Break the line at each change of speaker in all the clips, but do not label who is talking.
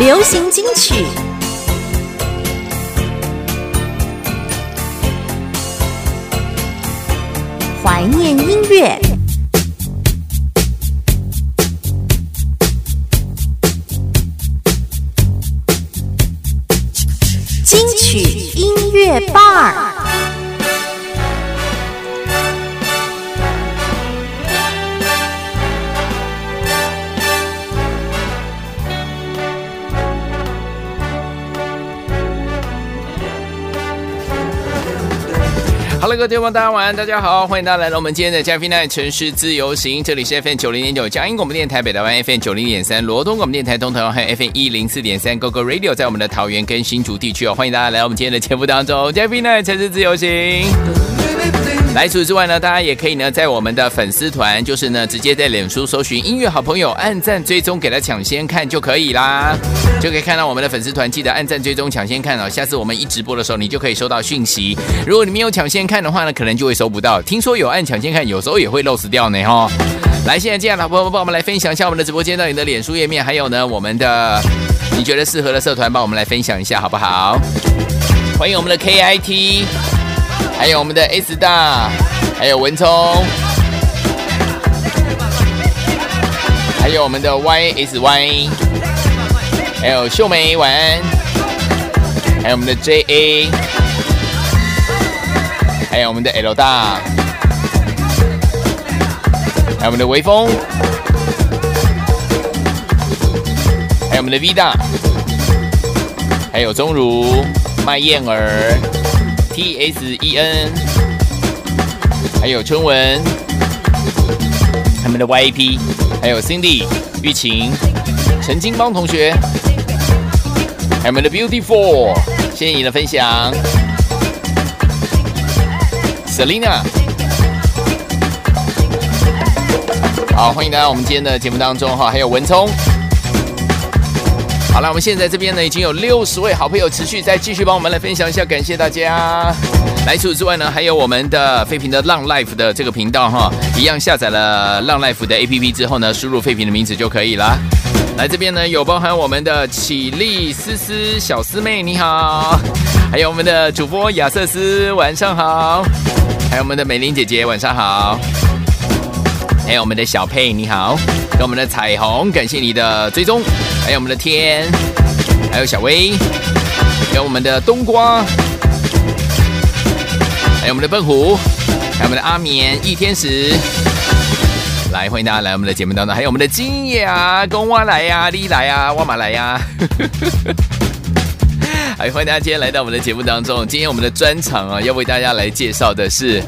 流行金曲。怀念音乐，金曲音乐伴
儿。各位听众大家晚安，大家好，欢迎大家来到我们今天的嘉宾奈城市自由行，这里是 FM 九零点九嘉音广播电台北台湾 FM 九零点三罗东广播电台东台还有 FM 一零四点三 g o g o Radio，在我们的桃园跟新竹地区哦，欢迎大家来到我们今天的节目当中，嘉宾奈城市自由行。来，除此之外呢，大家也可以呢，在我们的粉丝团，就是呢，直接在脸书搜寻音乐好朋友，按赞追踪，给他抢先看就可以啦，就可以看到我们的粉丝团，记得按赞追踪，抢先看哦。下次我们一直播的时候，你就可以收到讯息。如果你没有抢先看的话呢，可能就会收不到。听说有按抢先看，有时候也会漏死掉呢哈。来，现在这样的朋友们，帮我们来分享一下我们的直播间到你的脸书页面，还有呢，我们的你觉得适合的社团，帮我们来分享一下好不好？欢迎我们的 KIT。还有我们的 S 大，还有文聪，还有我们的 YSY，还有秀梅晚安，还有我们的 JA，还有我们的 L 大，还有我们的微风，还有我们的 V 大，还有钟如麦燕儿。T S E N，还有春文，他们的 Y A P，还有 Cindy、玉琴、陈金邦同学，还有我们的 Beautiful，谢谢你的分享，Selina，好，欢迎大家我们今天的节目当中哈，还有文聪。好了，我们现在这边呢已经有六十位好朋友持续在继续帮我们来分享一下，感谢大家。来除此之外呢，还有我们的废品的浪 life 的这个频道哈，一样下载了浪 life 的 A P P 之后呢，输入废品的名字就可以了。来这边呢有包含我们的起立思思小师妹你好，还有我们的主播亚瑟斯晚上好，还有我们的美玲姐姐晚上好，还有我们的小佩你好，跟我们的彩虹感谢你的追踪。还有我们的天，还有小薇，还有我们的冬瓜，还有我们的笨虎，还有我们的阿眠一天使，来欢迎大家来我们的节目当中，还有我们的金叶啊公蛙来呀，丽来呀，哇马来呀，还 欢迎大家今天来到我们的节目当中，今天我们的专场啊，要为大家来介绍的是，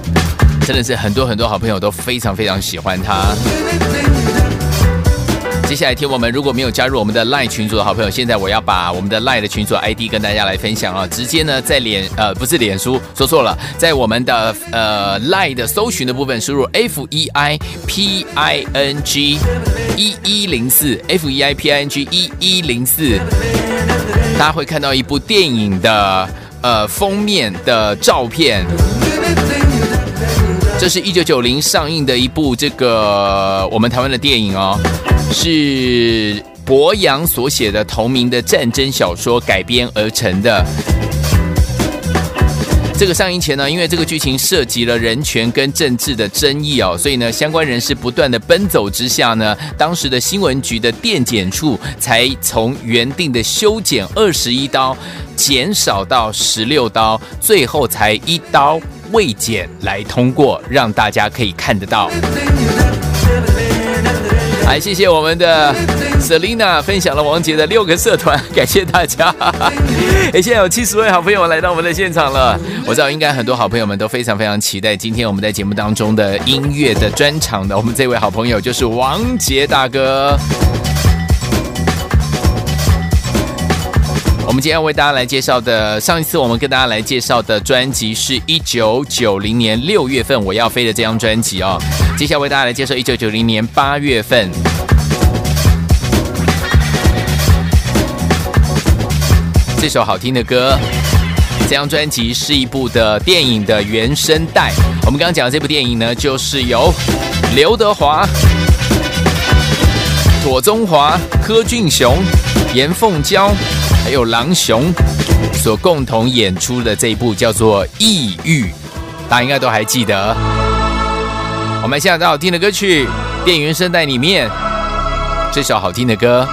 真的是很多很多好朋友都非常非常喜欢他。接下来听我们，如果没有加入我们的 LINE 群组的好朋友，现在我要把我们的 LINE 的群组 ID 跟大家来分享啊！直接呢在脸呃不是脸书说错了，在我们的呃 LINE 的搜寻的部分输入 F E I P I N G 一一零四 F E I P I N G 一一零四，大家会看到一部电影的呃封面的照片。这是一九九零上映的一部这个我们台湾的电影哦。是博洋所写的同名的战争小说改编而成的。这个上映前呢，因为这个剧情涉及了人权跟政治的争议哦，所以呢，相关人士不断的奔走之下呢，当时的新闻局的电检处才从原定的修剪二十一刀减少到十六刀，最后才一刀未检来通过，让大家可以看得到。来，谢谢我们的 Selina 分享了王杰的六个社团，感谢大家。哎，现在有七十位好朋友来到我们的现场了，我知道应该很多好朋友们都非常非常期待今天我们在节目当中的音乐的专场的。我们这位好朋友就是王杰大哥。我们今天要为大家来介绍的，上一次我们跟大家来介绍的专辑是一九九零年六月份我要飞的这张专辑哦。接下来为大家来介绍一九九零年八月份这首好听的歌。这张专辑是一部的电影的原声带。我们刚刚讲的这部电影呢，就是由刘德华、左宗华、柯俊雄。
严凤娇还有狼熊所共同演出的这一部叫做《异域》，大家应该都还记得。我们现在好听的歌曲《电源声带》里面这首好听的歌。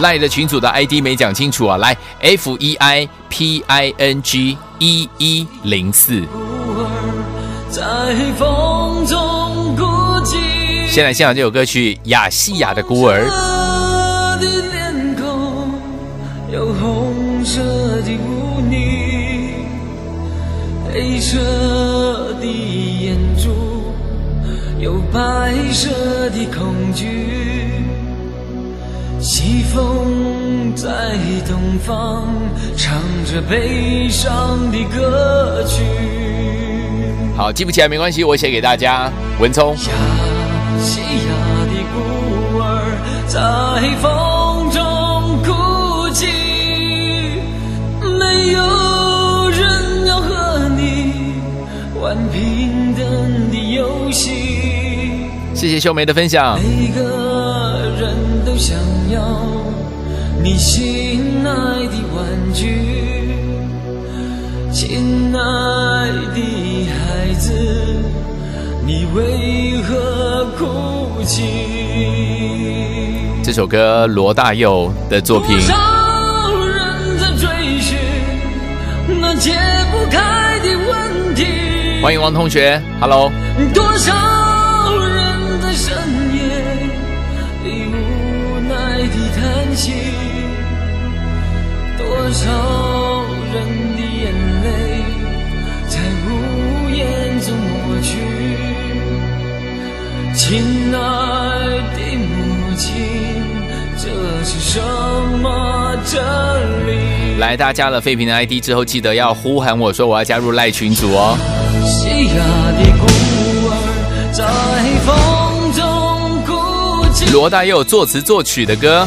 赖的群组的 ID 没讲清楚啊，来 F E I P I N G 一一零四。先来欣赏这首歌曲《亚细亚的孤儿》。黑色的眼珠，有白色的恐惧。西风在东方，唱着悲伤的歌曲。好，记不起来没关系，我写给大家。文聪。亚细亚的孤儿在风中哭泣，没有人要和你玩平等的游戏。谢谢秀梅的分享。每个人都想要你心爱的玩具，亲爱这首歌罗大佑的作品。多少人在追寻那解不开的问题？欢迎王同学，Hello。多少人在深夜里无奈的叹息？多少什么真理？来，大家加了废品的 ID 之后，记得要呼喊我说我要加入赖群组哦。西亚的孤儿在风中哭泣。罗大佑作词作曲的歌。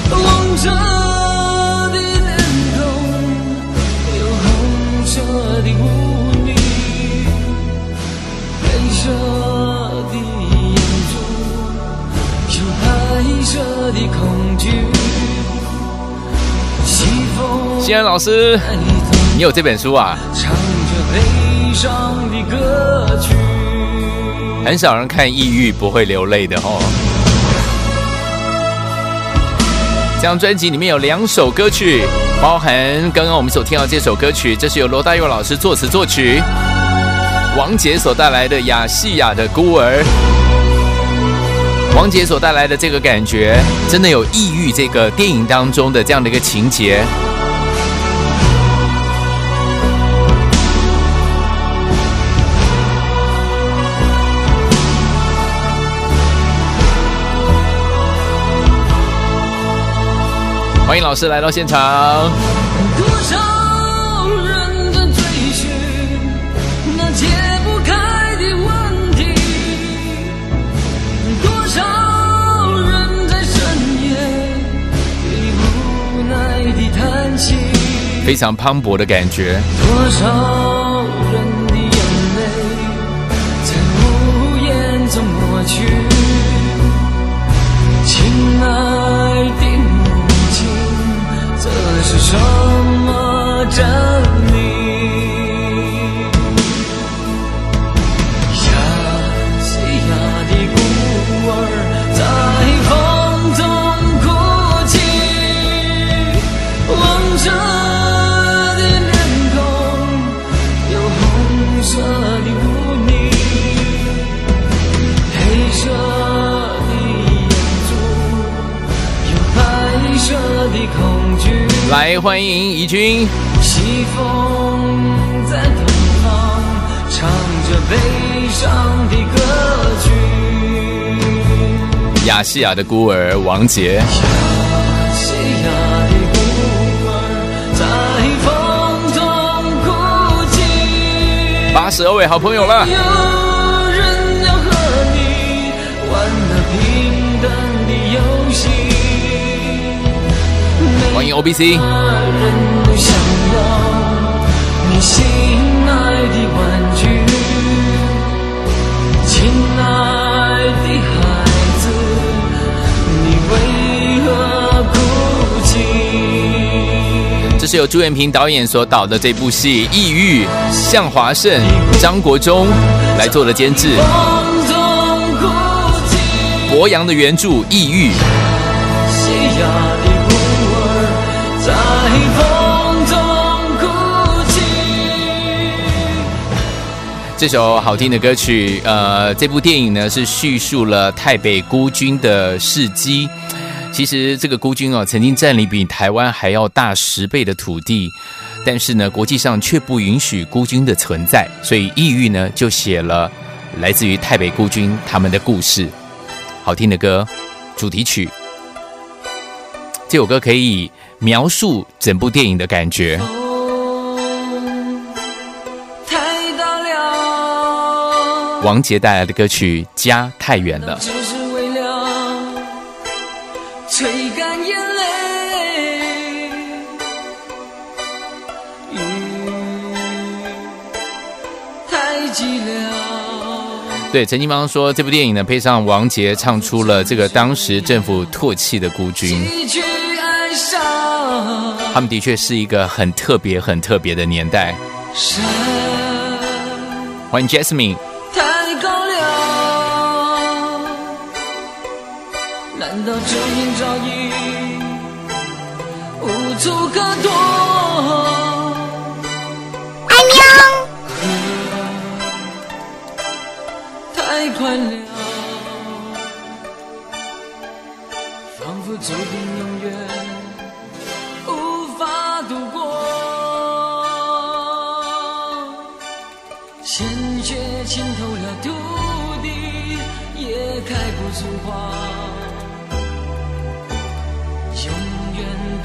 风西安老师，你有这本书啊？唱着悲伤的歌曲。很少人看抑郁不会流泪的哦。这张专辑里面有两首歌曲，包含刚刚我们所听到这首歌曲，这是由罗大佑老师作词作曲，王杰所带来的《亚细亚的孤儿》。王杰所带来的这个感觉，真的有抑郁这个电影当中的这样的一个情节。欢迎老师来到现场。多少人在追寻那解不开的问题？多少人在深夜里无奈的叹息？非常磅礴的感觉。多少是什么真来，欢迎怡君。西风在东方，唱着悲伤的歌曲。亚细亚的孤儿王杰。亚细亚的孤儿在风中哭泣。八十二位好朋友了。迎 O B C。这是由朱元平导演所导的这部戏《抑郁》，向华胜、张国忠来做的监制。博洋的原著《抑郁》。风中哭泣这首好听的歌曲，呃，这部电影呢是叙述了太北孤军的事迹。其实这个孤军哦，曾经占领比台湾还要大十倍的土地，但是呢，国际上却不允许孤军的存在，所以抑郁呢就写了来自于太北孤军他们的故事。好听的歌，主题曲，这首歌可以描述整部电影的感觉。王杰带来的歌曲《家太远了》。吹干眼泪，太寂寥。对，陈金芳说，这部电影呢，配上王杰唱出了这个当时政府唾弃的孤军。他们的确是一个很特别、很特别的年代。欢迎 Jasmine。难道这年早已无足可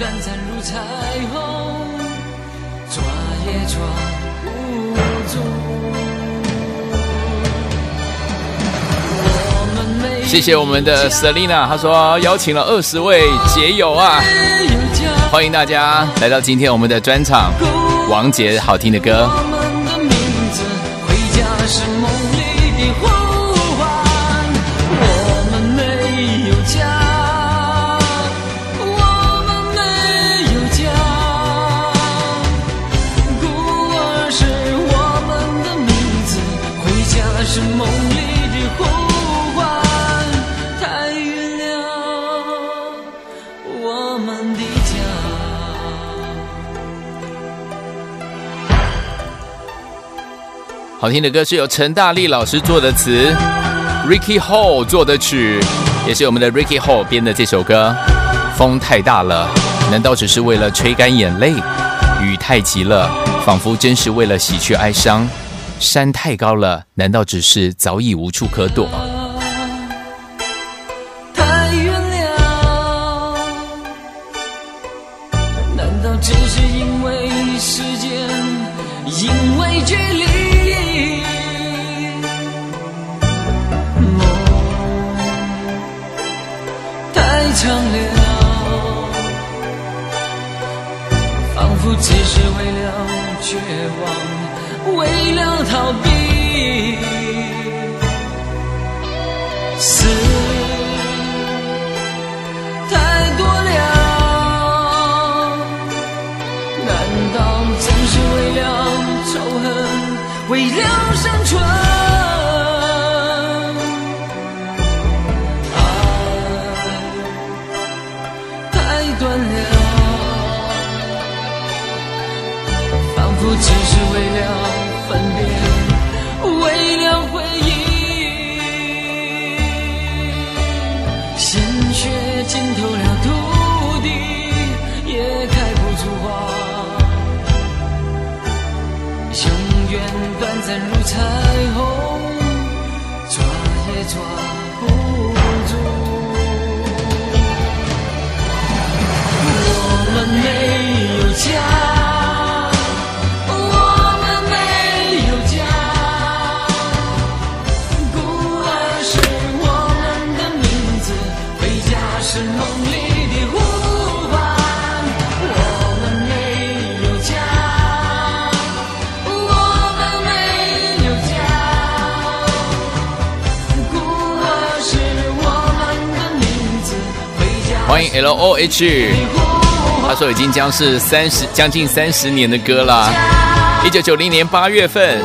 短暂如彩虹，抓也抓不住。谢谢我们的 Selina，她说邀请了二十位结友啊，欢迎大家来到今天我们的专场，王杰好听的歌。好听的歌是由陈大力老师作的词，Ricky Hall 作的曲，也是我们的 Ricky Hall 编的这首歌。风太大了，难道只是为了吹干眼泪？雨太急了，仿佛真是为了洗去哀伤。山太高了，难道只是早已无处可躲？望，为了逃避。死太多了，难道正是为了仇恨，为了生存？为了分别，为了回忆，鲜血浸透了土地，也开不出花。永远短暂如彩虹，抓也抓欢迎 L O H，
他说已经将是三十将近三十年的歌了。一九九零年八月份。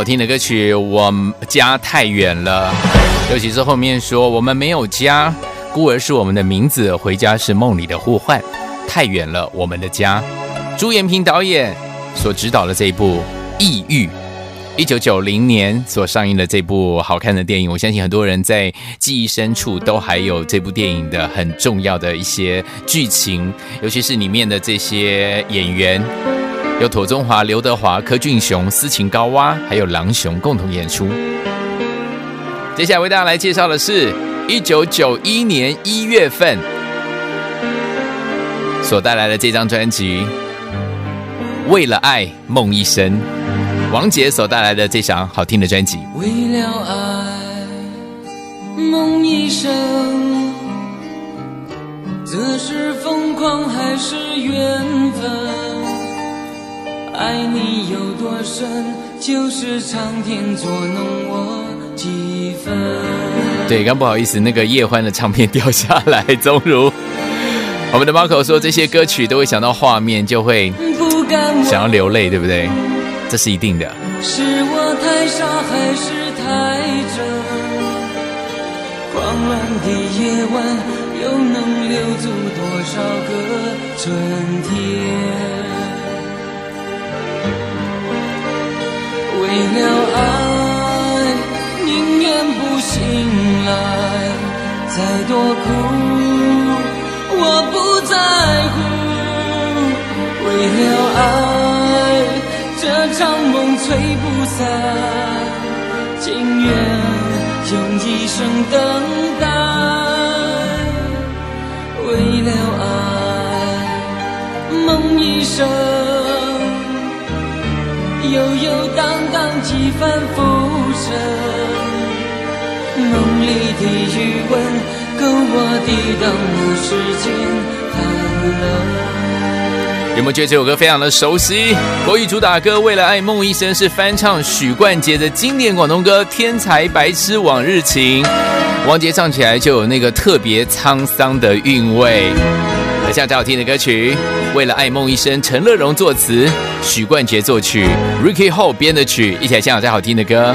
好听的歌曲，我家太远了，尤其是后面说我们没有家，孤儿是我们的名字，回家是梦里的呼唤，太远了我们的家。朱延平导演所指导的这一部《异域》，一九九零年所上映的这部好看的电影，我相信很多人在记忆深处都还有这部电影的很重要的一些剧情，尤其是里面的这些演员。有妥中华、刘德华、柯俊雄、斯琴高娃，还有郎雄共同演出。接下来为大家来介绍的是，一九九一年一月份所带来的这张专辑《为了爱梦一生》，王杰所带来的这张好听的专辑。
为了爱梦一生，这是疯狂还是缘分？爱你有多深，就是苍天捉弄我几分。
对，刚不好意思，那个叶欢的唱片掉下来，终如我们的 Marco 说，这些歌曲都会想到画面，就会想要流泪，对不对？这是一定的。
是我太傻还是太真？狂乱的夜晚，又能留住多少个春天？为了爱，宁愿不醒来，再多苦我不在乎。为了爱，这场梦吹不散，情愿用一生等待。为了爱，梦一生。悠悠荡荡几番浮生，梦里的余温够我抵挡那世间。
有没有觉得这首歌非常的熟悉？国语主打歌《为了爱梦一生》是翻唱许冠杰的经典广东歌《天才白痴往日情》，王杰唱起来就有那个特别沧桑的韵味。来，下最好听的歌曲。为了爱梦一生，陈乐融作词，许冠杰作曲，Ricky Ho 编的曲，一起来欣赏最好听的歌。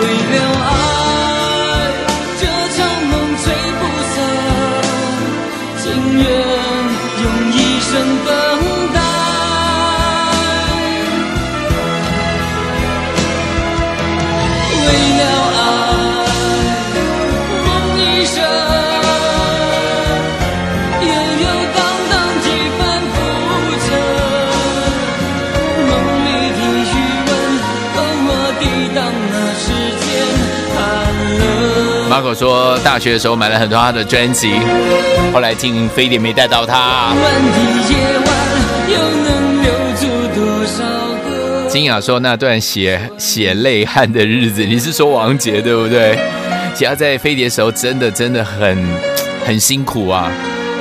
为了爱开
口说，大学的时候买了很多他的专辑，后来听飞碟没带到他。金雅说，那段血血泪汗的日子，你是说王杰对不对？其实他在飞碟的时候，真的真的很很辛苦啊。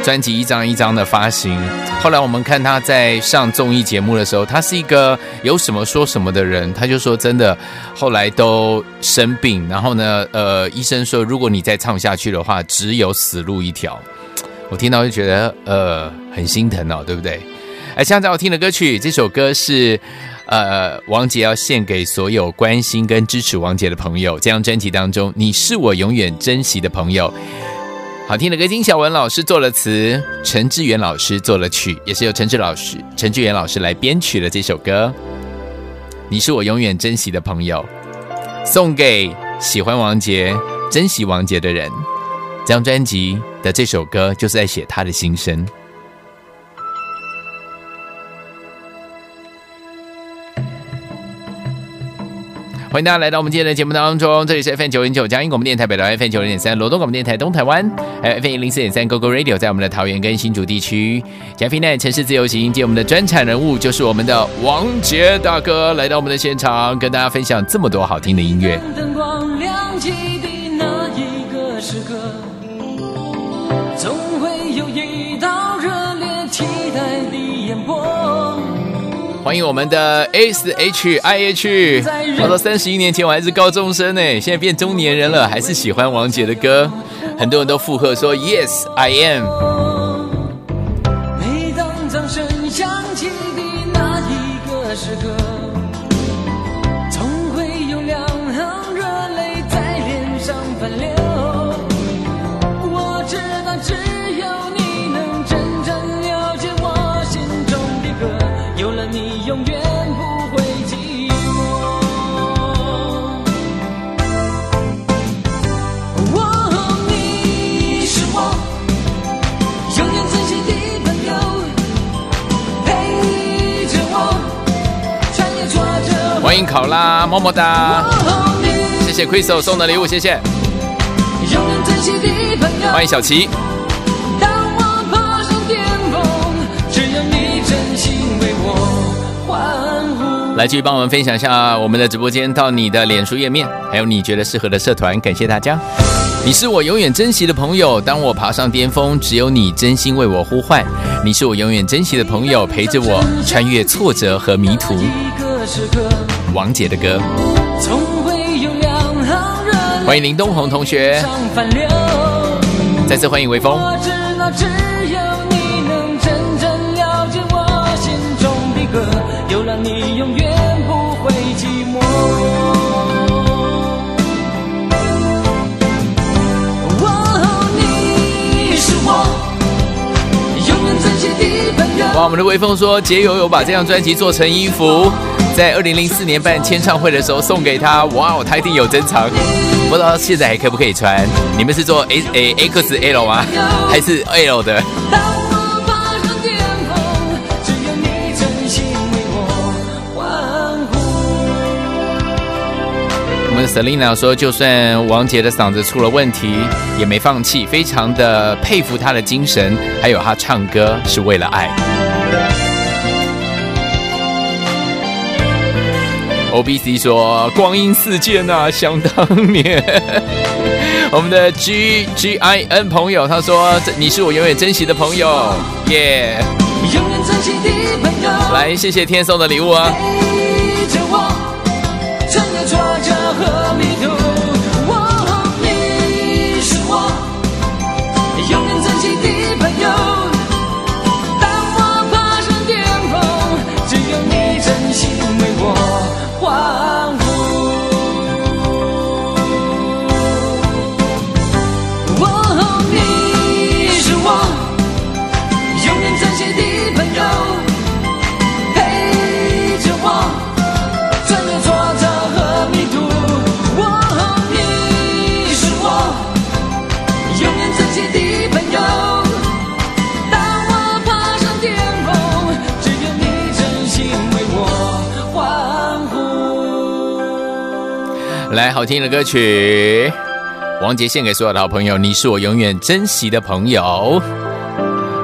专辑一张一张的发行，后来我们看他在上综艺节目的时候，他是一个有什么说什么的人，他就说真的，后来都生病，然后呢，呃，医生说如果你再唱下去的话，只有死路一条。我听到就觉得呃很心疼哦，对不对？哎，现在我听的歌曲，这首歌是呃王杰要献给所有关心跟支持王杰的朋友。这张专辑当中，你是我永远珍惜的朋友。好听的歌，金小文老师做了词，陈志远老师做了曲，也是由陈志老师、陈志远老师来编曲的这首歌。你是我永远珍惜的朋友，送给喜欢王杰、珍惜王杰的人。这张专辑的这首歌就是在写他的心声。欢迎大家来到我们今天的节目当中，这里是 FM 九零九嘉音广播电台北台 FM 九零点三罗东广播电台东台湾，还有 FM 一零四点三 GoGo Radio，在我们的桃园跟新竹地区。嘉宾呢，城市自由行，今天我们的专场人物就是我们的王杰大哥，来到我们的现场，跟大家分享这么多好听的音乐。
灯光亮起的那一个时刻，总会有一道热烈期待的眼波。
欢迎我们的 S H I H，他说三十一年前我还是高中生呢，现在变中年人了，还是喜欢王杰的歌，很多人都附和说 Yes I am。欢迎考拉，么么哒，谢谢 Crystal 送的礼物，谢谢。欢迎小琪，
当我爬上巅峰，只有你真心为我欢呼。
来继续帮我们分享一下我们的直播间到你的脸书页面，还有你觉得适合的社团，感谢大家。你是我永远珍惜的朋友，当我爬上巅峰，只有你真心为我呼唤。你是我永远珍惜的朋友，陪着我穿越挫折和迷途。
时刻，
王杰的歌，
总会有两行热泪
欢迎林东红同学，
流。
再次欢迎微风。
我知道只有你能真正了解我心中的歌，有了你永远不会寂寞。哦，你是我永远最亲的朋友。
哇，我们的微风说，杰友有把这张专辑做成衣服，在二零零四年办签唱会的时候送给他。哇哦，他一定有珍藏，不知道现在还可不可以穿？你们是做 A A X L 吗？还是 L 的？
我爬上巅峰，只有你真心为我欢呼。
我们的 Selina 说，就算王杰的嗓子出了问题，也没放弃，非常的佩服他的精神，还有他唱歌是为了爱。O B C 说：“光阴似箭啊，想当年。”我们的 G G I N 朋友他说：“这你是我永远珍惜的朋友，耶、
永远珍惜的朋友。
来，谢谢天送的礼物啊！
陪着我，穿越挫折和迷途。
来，好听的歌曲，王杰献给所有的好朋友，你是我永远珍惜的朋友。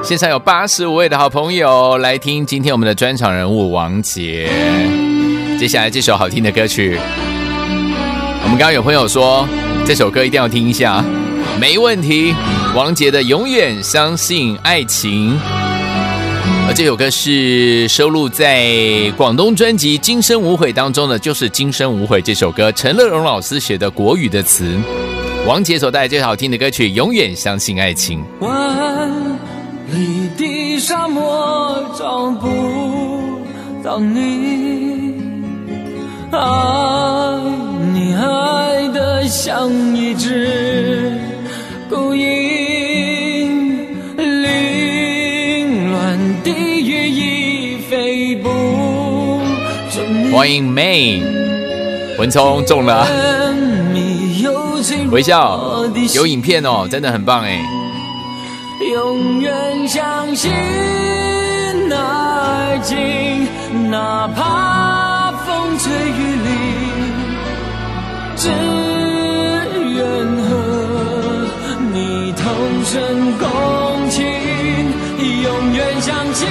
现场有八十五位的好朋友来听今天我们的专场人物王杰。接下来这首好听的歌曲，我们刚刚有朋友说这首歌一定要听一下，没问题。王杰的《永远相信爱情》，而这首歌是收录在广东专辑《今生无悔》当中的，就是《今生无悔》这首歌，陈乐融老师写的国语的词，王杰所带来最好听的歌曲《永远相信爱情》。
万里的沙漠找不到你，爱你爱的像一只孤鹰，
欢迎 May 文聪中了，微笑有影片哦，真的很棒哎。
永远相信爱情，哪怕风吹雨淋，只愿和你同生共情。永远相信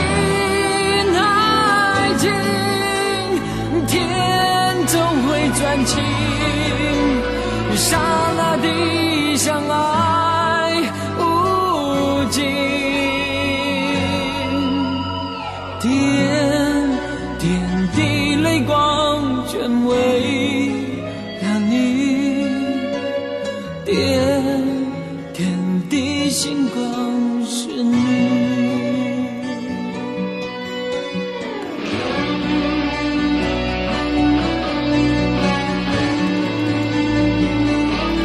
会转晴。刹那的相爱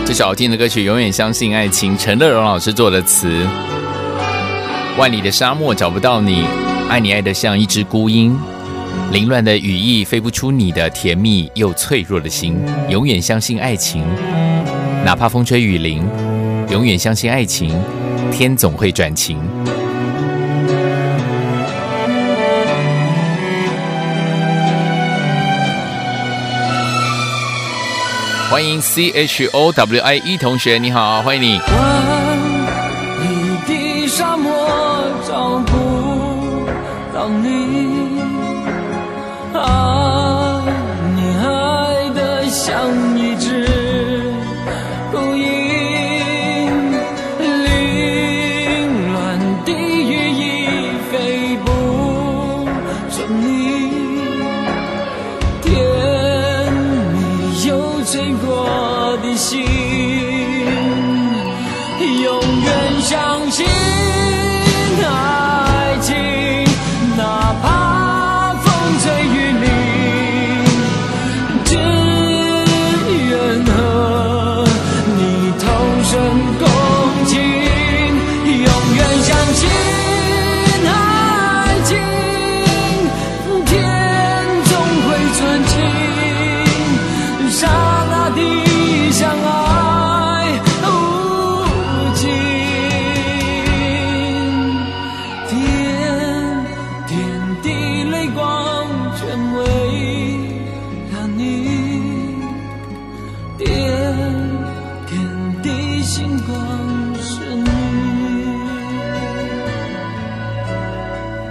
这首好听的歌曲《永远相信爱情》，陈乐融老师做的词。万里的沙漠找不到你，爱你爱的像一只孤鹰，凌乱的羽翼飞不出你的甜蜜又脆弱的心。永远相信爱情，哪怕风吹雨淋，永远相信爱情，天总会转晴。欢迎 C H O W I E 同学，你好，欢迎你。
心，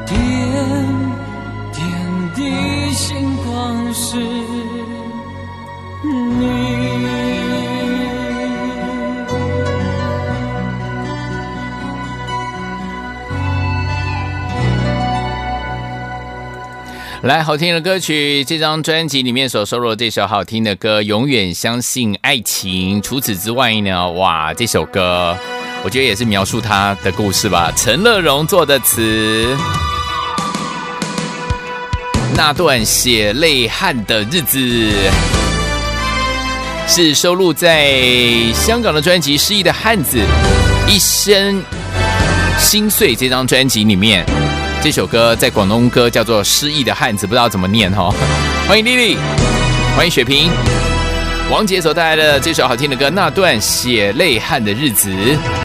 点点的星光是你。
来，好听的歌曲，这张专辑里面所收录的这首好听的歌《永远相信爱情》。除此之外呢，哇，这首歌我觉得也是描述他的故事吧。陈乐融做的词，那段血泪汗的日子，是收录在香港的专辑《失忆的汉子一生心碎》这张专辑里面。这首歌在广东歌叫做《失忆的汉子》，不知道怎么念哈、欢迎丽丽，欢迎雪萍，王杰所带来的这首好听的歌《那段血泪汗的日子》。